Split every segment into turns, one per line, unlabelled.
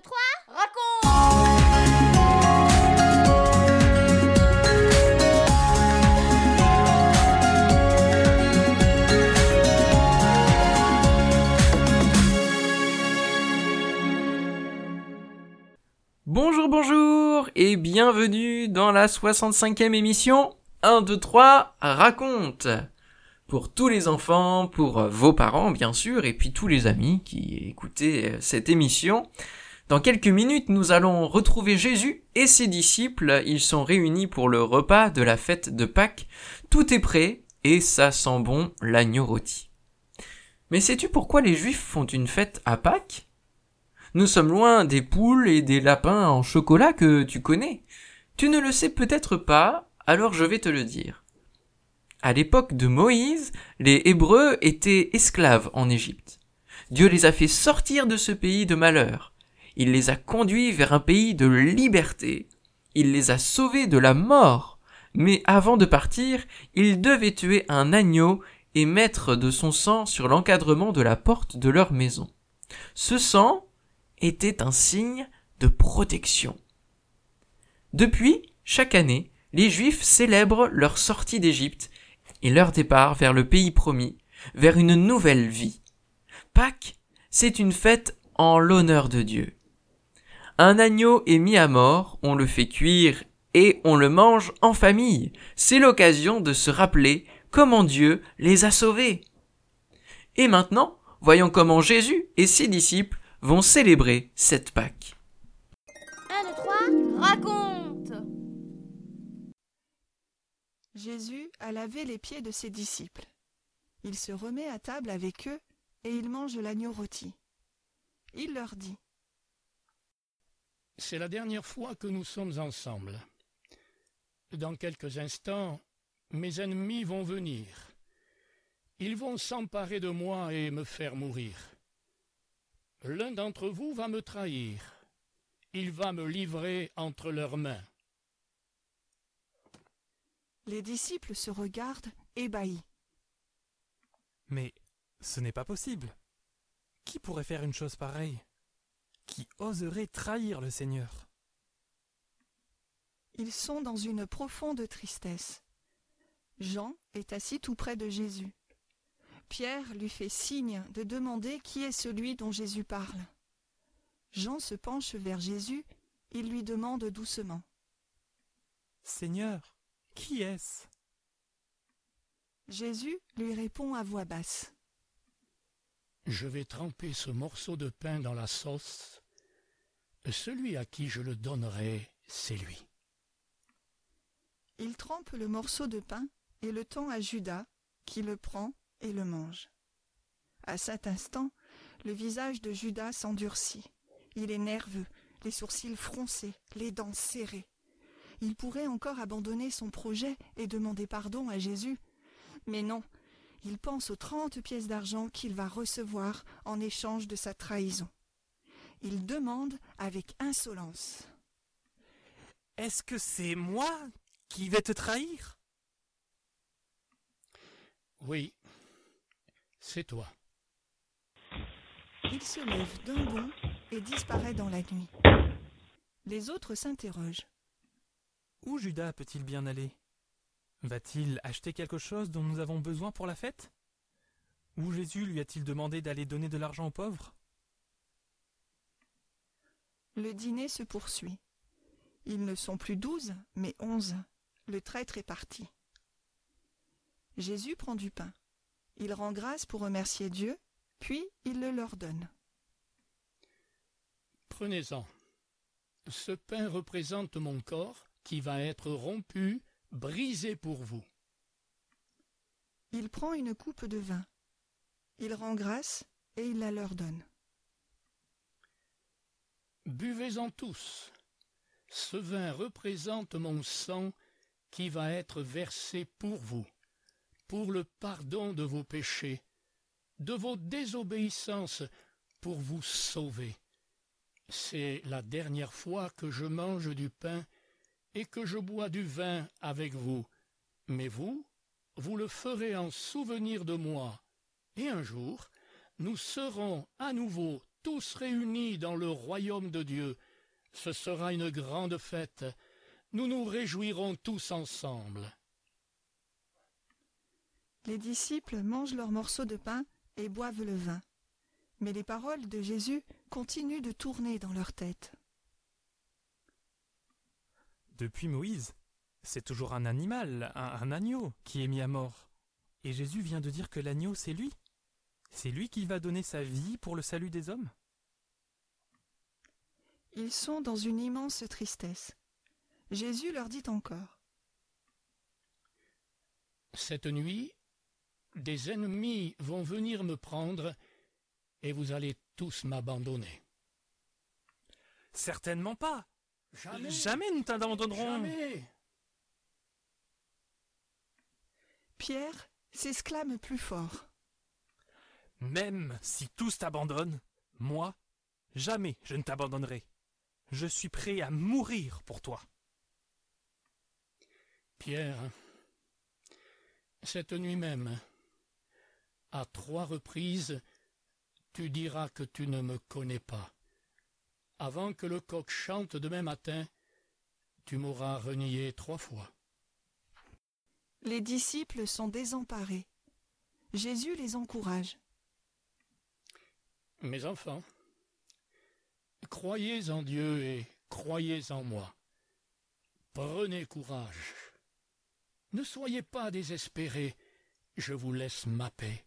2, 3, raconte
Bonjour, bonjour et bienvenue dans la 65e émission 1, 2, 3, raconte Pour tous les enfants, pour vos parents bien sûr, et puis tous les amis qui écoutaient cette émission. Dans quelques minutes, nous allons retrouver Jésus et ses disciples. Ils sont réunis pour le repas de la fête de Pâques. Tout est prêt et ça sent bon l'agneau rôti. Mais sais-tu pourquoi les Juifs font une fête à Pâques? Nous sommes loin des poules et des lapins en chocolat que tu connais. Tu ne le sais peut-être pas, alors je vais te le dire. À l'époque de Moïse, les Hébreux étaient esclaves en Égypte. Dieu les a fait sortir de ce pays de malheur. Il les a conduits vers un pays de liberté. Il les a sauvés de la mort. Mais avant de partir, ils devaient tuer un agneau et mettre de son sang sur l'encadrement de la porte de leur maison. Ce sang, était un signe de protection. Depuis, chaque année, les Juifs célèbrent leur sortie d'Égypte et leur départ vers le pays promis, vers une nouvelle vie. Pâques, c'est une fête en l'honneur de Dieu. Un agneau est mis à mort, on le fait cuire et on le mange en famille. C'est l'occasion de se rappeler comment Dieu les a sauvés. Et maintenant, voyons comment Jésus et ses disciples vont célébrer cette Pâques.
1, 2, 3, raconte
Jésus a lavé les pieds de ses disciples. Il se remet à table avec eux et il mange l'agneau rôti. Il leur dit
C'est la dernière fois que nous sommes ensemble. Dans quelques instants, mes ennemis vont venir. Ils vont s'emparer de moi et me faire mourir. L'un d'entre vous va me trahir. Il va me livrer entre leurs mains.
Les disciples se regardent ébahis.
Mais ce n'est pas possible. Qui pourrait faire une chose pareille? Qui oserait trahir le Seigneur
Ils sont dans une profonde tristesse. Jean est assis tout près de Jésus. Pierre lui fait signe de demander qui est celui dont Jésus parle. Jean se penche vers Jésus, il lui demande doucement.
Seigneur, qui est-ce?
Jésus lui répond à voix basse.
Je vais tremper ce morceau de pain dans la sauce. Celui à qui je le donnerai, c'est lui.
Il trempe le morceau de pain et le tend à Judas, qui le prend et le mange. À cet instant, le visage de Judas s'endurcit. Il est nerveux, les sourcils froncés, les dents serrées. Il pourrait encore abandonner son projet et demander pardon à Jésus. Mais non, il pense aux trente pièces d'argent qu'il va recevoir en échange de sa trahison. Il demande avec insolence.
Est-ce que c'est moi qui vais te trahir?
Oui, c'est toi.
Il se lève d'un bond et disparaît dans la nuit. Les autres s'interrogent.
Où Judas peut-il bien aller? Va-t-il acheter quelque chose dont nous avons besoin pour la fête? Ou Jésus lui a-t-il demandé d'aller donner de l'argent aux pauvres?
Le dîner se poursuit. Ils ne sont plus douze, mais onze. Le traître est parti. Jésus prend du pain. Il rend grâce pour remercier Dieu, puis il le leur donne.
Prenez-en. Ce pain représente mon corps qui va être rompu, brisé pour vous.
Il prend une coupe de vin. Il rend grâce et il la leur donne.
Buvez-en tous. Ce vin représente mon sang qui va être versé pour vous, pour le pardon de vos péchés, de vos désobéissances, pour vous sauver. C'est la dernière fois que je mange du pain et que je bois du vin avec vous. Mais vous, vous le ferez en souvenir de moi. Et un jour, nous serons à nouveau tous réunis dans le royaume de Dieu. Ce sera une grande fête. Nous nous réjouirons tous ensemble.
Les disciples mangent leurs morceaux de pain et boivent le vin. Mais les paroles de Jésus continuent de tourner dans leur tête.
Depuis Moïse, c'est toujours un animal, un, un agneau, qui est mis à mort. Et Jésus vient de dire que l'agneau, c'est lui. C'est lui qui va donner sa vie pour le salut des hommes?
Ils sont dans une immense tristesse. Jésus leur dit encore.
Cette nuit, des ennemis vont venir me prendre et vous allez tous m'abandonner.
Certainement pas.
Jamais.
Jamais nous t'abandonnerons.
Jamais.
Pierre s'exclame plus fort.
Même si tous t'abandonnent, moi, jamais je ne t'abandonnerai. Je suis prêt à mourir pour toi.
Pierre, cette nuit même, à trois reprises, tu diras que tu ne me connais pas. Avant que le coq chante demain matin, tu m'auras renié trois fois.
Les disciples sont désemparés. Jésus les encourage.
Mes enfants, croyez en Dieu et croyez en moi. Prenez courage. Ne soyez pas désespérés, je vous laisse ma paix.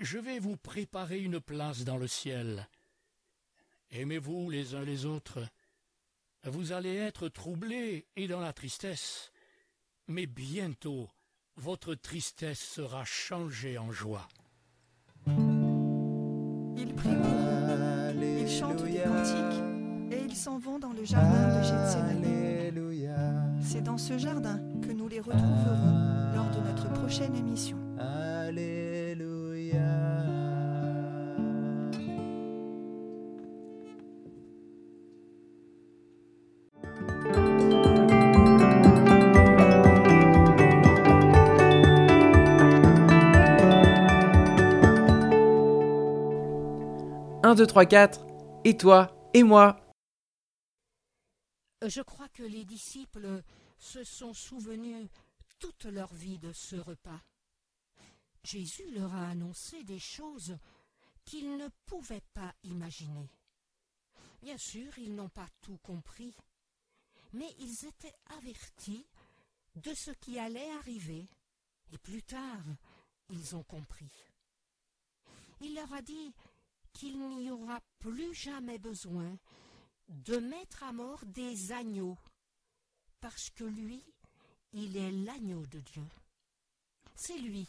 Je vais vous préparer une place dans le ciel. Aimez-vous les uns les autres. Vous allez être troublés et dans la tristesse, mais bientôt votre tristesse sera changée en joie.
Chantent des cantiques et ils s'en vont dans le jardin de Gethsemane. C'est dans ce jardin que nous les retrouverons lors de notre prochaine émission.
Un, deux, trois, quatre. Et toi Et moi
Je crois que les disciples se sont souvenus toute leur vie de ce repas. Jésus leur a annoncé des choses qu'ils ne pouvaient pas imaginer. Bien sûr, ils n'ont pas tout compris, mais ils étaient avertis de ce qui allait arriver, et plus tard, ils ont compris. Il leur a dit qu'il n'y aura plus jamais besoin de mettre à mort des agneaux, parce que lui, il est l'agneau de Dieu. C'est lui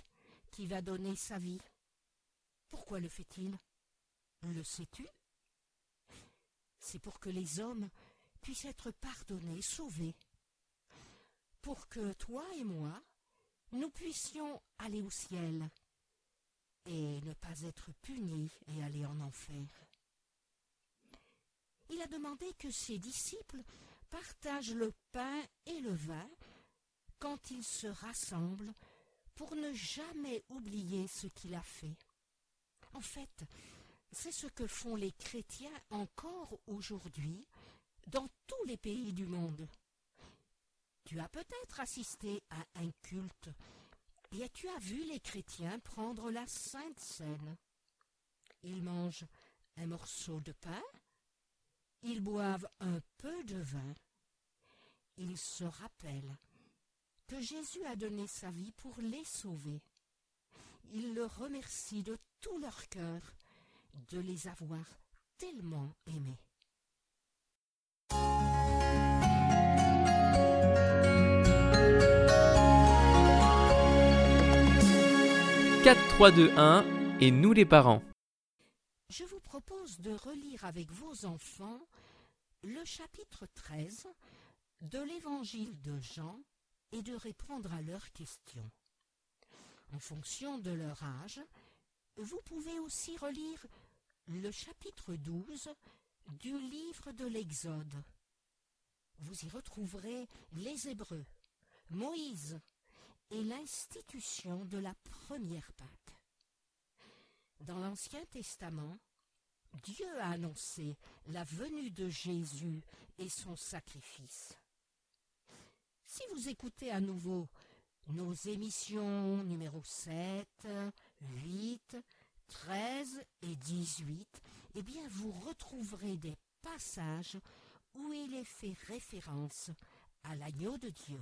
qui va donner sa vie. Pourquoi le fait-il? Le sais-tu? C'est pour que les hommes puissent être pardonnés, sauvés, pour que toi et moi, nous puissions aller au ciel et ne pas être punis et aller en enfer. Il a demandé que ses disciples partagent le pain et le vin quand ils se rassemblent pour ne jamais oublier ce qu'il a fait. En fait, c'est ce que font les chrétiens encore aujourd'hui dans tous les pays du monde. Tu as peut-être assisté à un culte et tu as vu les chrétiens prendre la Sainte Seine? Ils mangent un morceau de pain, ils boivent un peu de vin, ils se rappellent que Jésus a donné sa vie pour les sauver. Ils le remercient de tout leur cœur de les avoir tellement aimés.
4, 3, 2, 1 et nous les parents.
Je vous propose de relire avec vos enfants le chapitre 13 de l'évangile de Jean et de répondre à leurs questions. En fonction de leur âge, vous pouvez aussi relire le chapitre 12 du livre de l'Exode. Vous y retrouverez les Hébreux, Moïse et l'institution de la première Pâque. Dans l'Ancien Testament, Dieu a annoncé la venue de Jésus et son sacrifice. Si vous écoutez à nouveau nos émissions numéro 7, 8, 13 et 18, eh bien vous retrouverez des passages où il est fait référence à l'agneau de Dieu.